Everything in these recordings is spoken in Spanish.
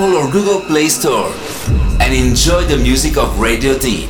Apple or Google Play Store and enjoy the music of Radio Deep.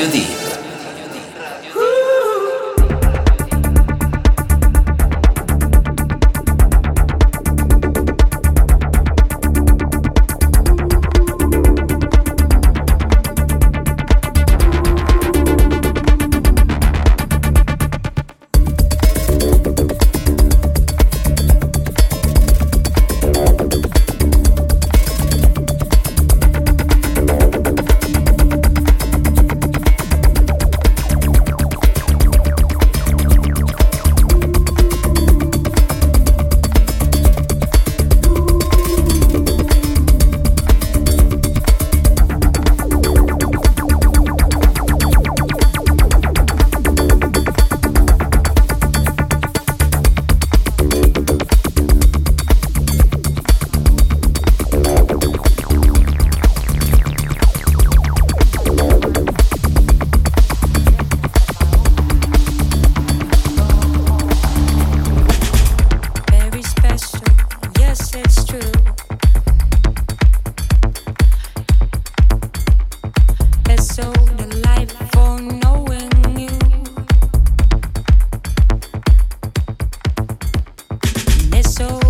Radio D. so